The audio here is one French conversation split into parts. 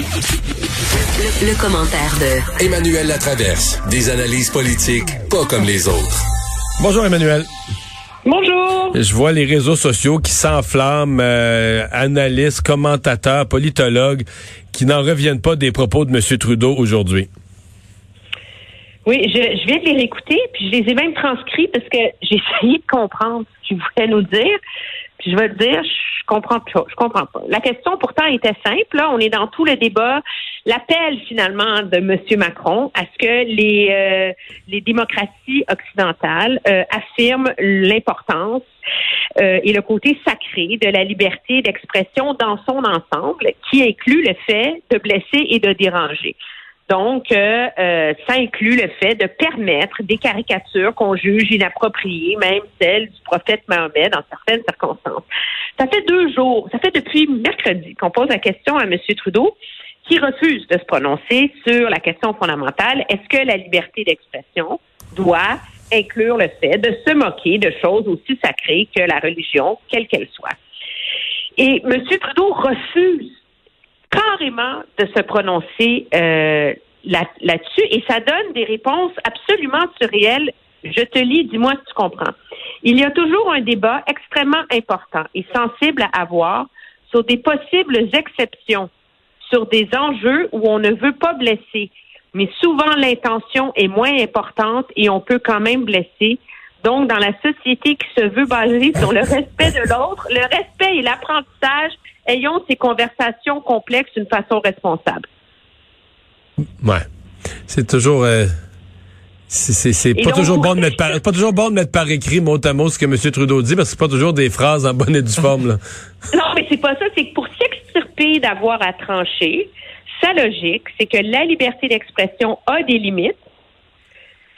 Le, commentaire de Emmanuel Latraverse. Des analyses politiques pas comme les autres. Bonjour Emmanuel. Bonjour. Je vois les réseaux sociaux qui s'enflamment, euh, analystes, commentateurs, politologues, qui n'en reviennent pas des propos de M. Trudeau aujourd'hui. Oui, je, je viens de les réécouter, puis je les ai même transcrits parce que j'ai essayé de comprendre ce qu'il voulait nous dire. Je vais le dire, je comprends pas. Je comprends pas. La question pourtant était simple. Là, on est dans tout le débat. L'appel finalement de M. Macron à ce que les euh, les démocraties occidentales euh, affirment l'importance euh, et le côté sacré de la liberté d'expression dans son ensemble, qui inclut le fait de blesser et de déranger. Donc, euh, euh, ça inclut le fait de permettre des caricatures qu'on juge inappropriées, même celles du prophète Mahomet dans certaines circonstances. Ça fait deux jours, ça fait depuis mercredi qu'on pose la question à M. Trudeau qui refuse de se prononcer sur la question fondamentale, est-ce que la liberté d'expression doit inclure le fait de se moquer de choses aussi sacrées que la religion, quelle qu'elle soit? Et M. Trudeau refuse carrément de se prononcer euh, là-dessus et ça donne des réponses absolument surréelles. Je te lis, dis-moi si tu comprends. Il y a toujours un débat extrêmement important et sensible à avoir sur des possibles exceptions, sur des enjeux où on ne veut pas blesser, mais souvent l'intention est moins importante et on peut quand même blesser. Donc, dans la société qui se veut baser sur le respect de l'autre, le respect et l'apprentissage ayons ces conversations complexes d'une façon responsable. Ouais. C'est toujours. Euh, c'est pas toujours bon de mettre par, pas toujours bon de mettre par écrit mot à mot ce que M. Trudeau dit parce que c'est pas toujours des phrases en bonne et due forme. Là. non, mais c'est pas ça. C'est que pour s'extirper d'avoir à trancher, sa logique, c'est que la liberté d'expression a des limites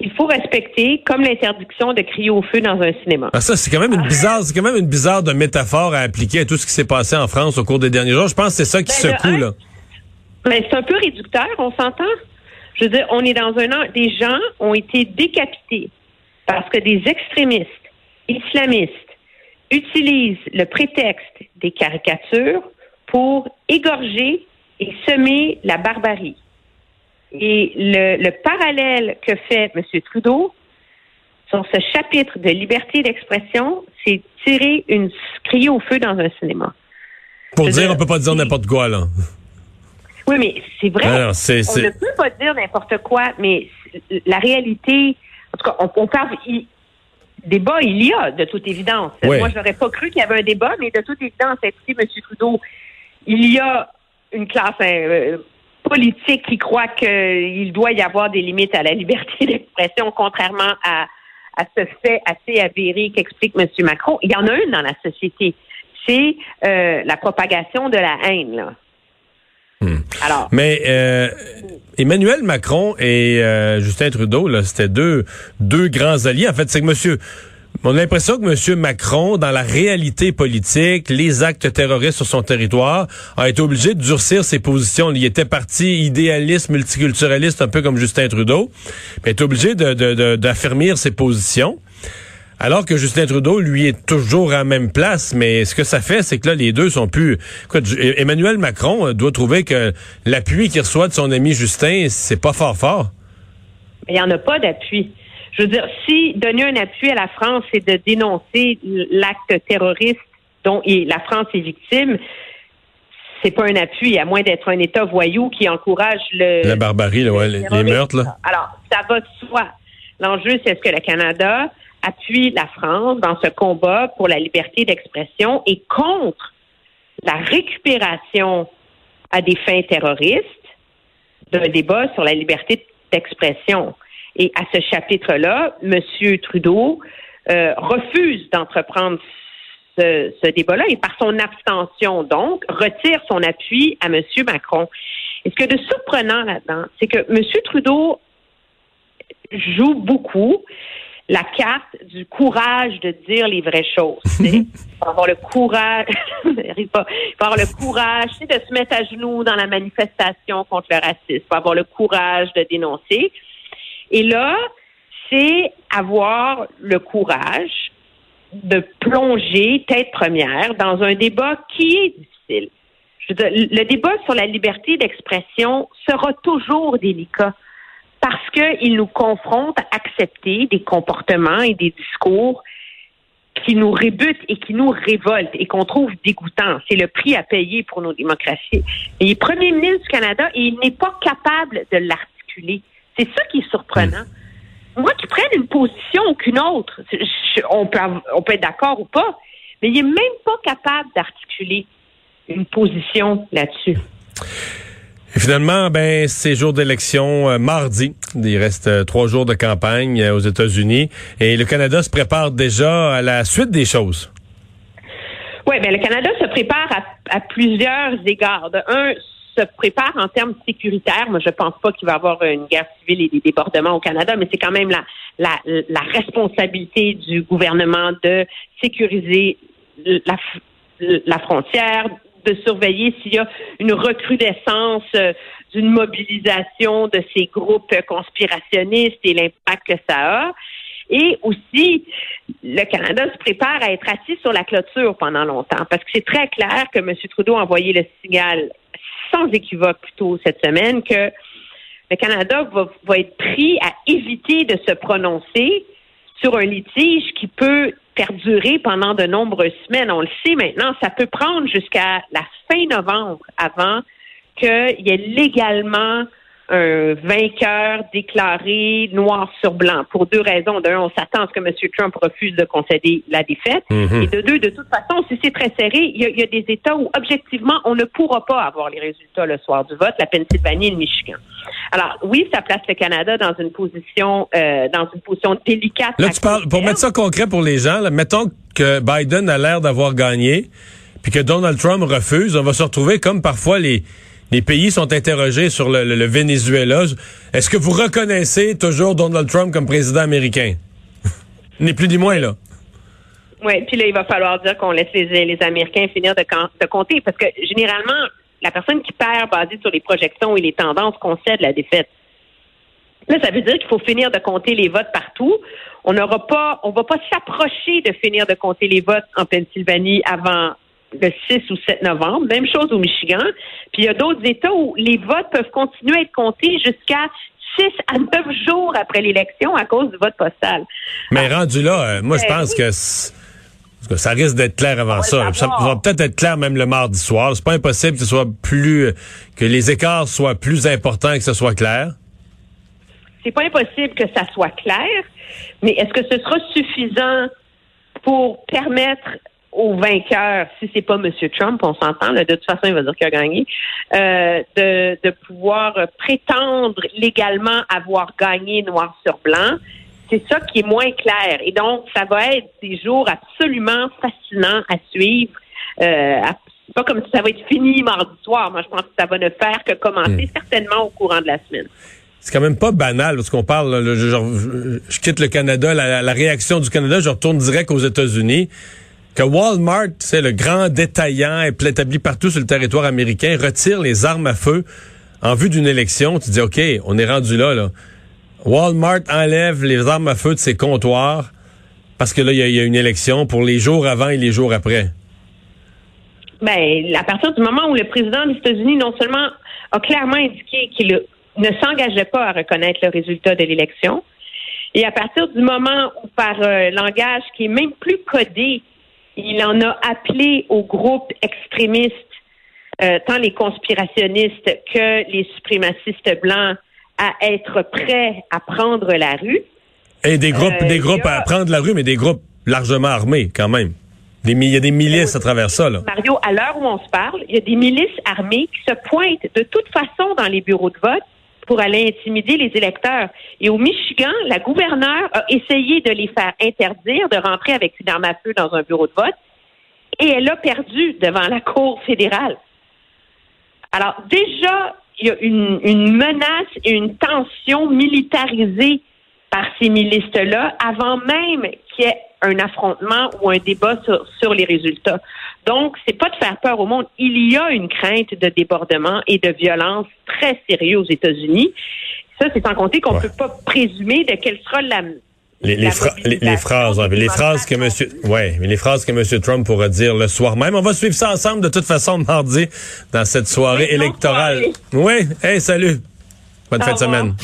qu'il faut respecter, comme l'interdiction de crier au feu dans un cinéma. Ah, ça, c'est quand même une bizarre, c'est quand même une bizarre de métaphore à appliquer à tout ce qui s'est passé en France au cours des derniers jours. Je pense que c'est ça qui ben, secoue, là. Mais c'est un peu réducteur, on s'entend. Je veux dire, on est dans un an, des gens ont été décapités parce que des extrémistes islamistes utilisent le prétexte des caricatures pour égorger et semer la barbarie. Et le, parallèle que fait M. Trudeau sur ce chapitre de liberté d'expression, c'est tirer une crier au feu dans un cinéma. Pour dire, on peut pas dire n'importe quoi, là. Oui, mais c'est vrai. on ne peut pas dire n'importe quoi, mais la réalité, en tout cas, on, parle. débat, il y a, de toute évidence. Moi, je n'aurais pas cru qu'il y avait un débat, mais de toute évidence, écoutez, M. Trudeau, il y a une classe euh, politique qui croit qu'il doit y avoir des limites à la liberté d'expression, contrairement à, à ce fait assez avéré qu'explique M. Macron. Il y en a une dans la société. C'est euh, la propagation de la haine. Là. Hmm. Alors, Mais euh, Emmanuel Macron et euh, Justin Trudeau, là, c'était deux deux grands alliés. En fait, c'est que Monsieur on a l'impression que M. Macron, dans la réalité politique, les actes terroristes sur son territoire, a été obligé de durcir ses positions. Il était parti idéaliste, multiculturaliste, un peu comme Justin Trudeau, mais est obligé d'affirmer ses positions. Alors que Justin Trudeau, lui, est toujours à la même place, mais ce que ça fait, c'est que là, les deux sont plus... Emmanuel Macron euh, doit trouver que l'appui qu'il reçoit de son ami Justin, c'est pas fort fort. Il n'y en a pas d'appui. Je veux dire, si donner un appui à la France, c'est de dénoncer l'acte terroriste dont la France est victime, c'est pas un appui, à moins d'être un État voyou qui encourage le... La barbarie, les, meurtres. Là. Alors, ça va de soi. L'enjeu, c'est est-ce que le Canada appuie la France dans ce combat pour la liberté d'expression et contre la récupération à des fins terroristes d'un débat sur la liberté d'expression? Et à ce chapitre-là, M. Trudeau euh, refuse d'entreprendre ce, ce débat-là et par son abstention, donc, retire son appui à M. Macron. Et ce que de surprenant là-dedans, c'est que M. Trudeau joue beaucoup la carte du courage de dire les vraies choses. Il faut avoir le courage, il faut avoir le courage de se mettre à genoux dans la manifestation contre le racisme. Il faut avoir le courage de dénoncer. Et là, c'est avoir le courage de plonger tête première dans un débat qui est difficile. le débat sur la liberté d'expression sera toujours délicat parce qu'il nous confronte à accepter des comportements et des discours qui nous rébutent et qui nous révoltent et qu'on trouve dégoûtants. C'est le prix à payer pour nos démocraties. il est premier ministre du Canada et il n'est pas capable de l'articuler. C'est ça qui est surprenant. Moi qui prenne une position qu'une autre, on, peut, on peut être d'accord ou pas, mais il n'est même pas capable d'articuler une position là-dessus. Et finalement, ben, ces jours d'élection euh, mardi. Il reste euh, trois jours de campagne euh, aux États-Unis et le Canada se prépare déjà à la suite des choses. Oui, ben, le Canada se prépare à, plusieurs égards. un, se prépare en termes sécuritaires. Moi, je pense pas qu'il va y avoir une guerre civile et des débordements au Canada, mais c'est quand même la, la, responsabilité du gouvernement de sécuriser la, la frontière, de surveiller s'il y a une recrudescence euh, d'une mobilisation de ces groupes conspirationnistes et l'impact que ça a. Et aussi, le Canada se prépare à être assis sur la clôture pendant longtemps, parce que c'est très clair que M. Trudeau a envoyé le signal sans équivoque plutôt cette semaine que le Canada va, être pris à éviter de se prononcer sur un litige qui peut perdurer pendant de nombreuses semaines. On le sait maintenant, ça peut prendre jusqu'à la fin novembre avant qu'il y ait légalement un vainqueur déclaré noir sur blanc pour deux raisons. D'un, on s'attend à ce que M. Trump refuse de concéder la défaite. Mhm. Et de deux, de toute façon, si c'est très serré, il y, a, des États où, objectivement, on ne pourra pas avoir les résultats le soir du vote, la Pennsylvanie et le Michigan. Alors, oui, ça place le Canada dans une position, euh, dans une position délicate. Là, tu parles, pour mettre ça concret pour les gens, mettons que Biden a l'air d'avoir gagné, puis que Donald Trump refuse, on va se retrouver comme parfois les les pays sont interrogés sur le, Venezuela. Est-ce que vous reconnaissez toujours Donald Trump comme président américain? ni plus ni moins, là. Oui, puis là, il va falloir dire qu'on laisse les, Américains finir de, de, compter, parce que généralement, la personne qui perd basée sur les projections et les tendances concède la défaite. Là, ça veut dire qu'il faut finir de compter les votes partout. On n'aura pas, on va pas s'approcher de finir de compter les votes en Pennsylvanie avant le 6 ou 7 novembre. Même chose au Michigan. Puis il y a d'autres États où les votes peuvent continuer à être comptés jusqu'à 6 à 9 jours après l'élection à cause du vote postal. Mais rendu là, euh, moi, je ben pense que ça risque d'être clair avant ça. Ça va peut-être être clair même le mardi soir. C'est pas impossible que ce soit plus que les écarts soient plus importants et que ce soit clair. C'est pas impossible que ça soit clair, mais est-ce que ce sera suffisant pour permettre au vainqueur, si c'est pas M. Trump, on s'entend, de toute façon, il va dire qu'il a gagné, euh, de, de pouvoir prétendre légalement avoir gagné noir sur blanc. C'est ça qui est moins clair. Et donc, ça va être des jours absolument fascinants à suivre. Euh, pas comme si ça va être fini mardi soir. Moi, je pense que ça va ne faire que commencer hmm. certainement au courant de la semaine. C'est quand même pas banal parce qu'on parle. je, quitte le Canada, la, la, réaction du Canada, je retourne direct aux États-Unis que Walmart, c'est le grand détaillant établi partout sur le territoire américain, retire les armes à feu en vue d'une élection, tu dis OK, on est rendu là, là. Walmart enlève les armes à feu de ses comptoirs parce que là, il y, a une élection pour les jours avant et les jours après. Ben, à partir du moment où le président des États-Unis non seulement a clairement indiqué qu'il ne s'engageait pas à reconnaître le résultat de l'élection, et à partir du moment où, par euh, langage qui est même plus codé, il en a appelé aux groupes extrémistes, euh, tant les conspirationnistes que les suprémacistes blancs, à être prêts à prendre la rue. Et des groupes, euh, des groupes à prendre la rue, mais des groupes largement armés quand même. il y a des milices à travers ça. Là. Mario, à l'heure où on se parle, il y a des milices armées qui se pointent de toute façon dans les bureaux de vote pour aller intimider les électeurs. Et au Michigan, la gouverneure a essayé de les faire interdire de rentrer avec une arme à feu dans un bureau de vote et elle a perdu devant la Cour fédérale. Alors déjà, il y a une, menace et une tension militarisée par ces milices-là avant même qu'il y ait un affrontement ou un débat sur, sur les résultats. Donc, c'est pas de faire peur au monde. Il y a une crainte de débordement et de violence très sérieux aux États-Unis. Ça, c'est sans compter qu'on ne peut pas présumer de quelle sera la, les, les, les, phrases, les phrases que monsieur, ouais, mais les phrases que monsieur Trump pourra dire le soir même. On va suivre ça ensemble de toute façon mardi dans cette soirée électorale. Oui, hey, salut. Bonne fin de semaine.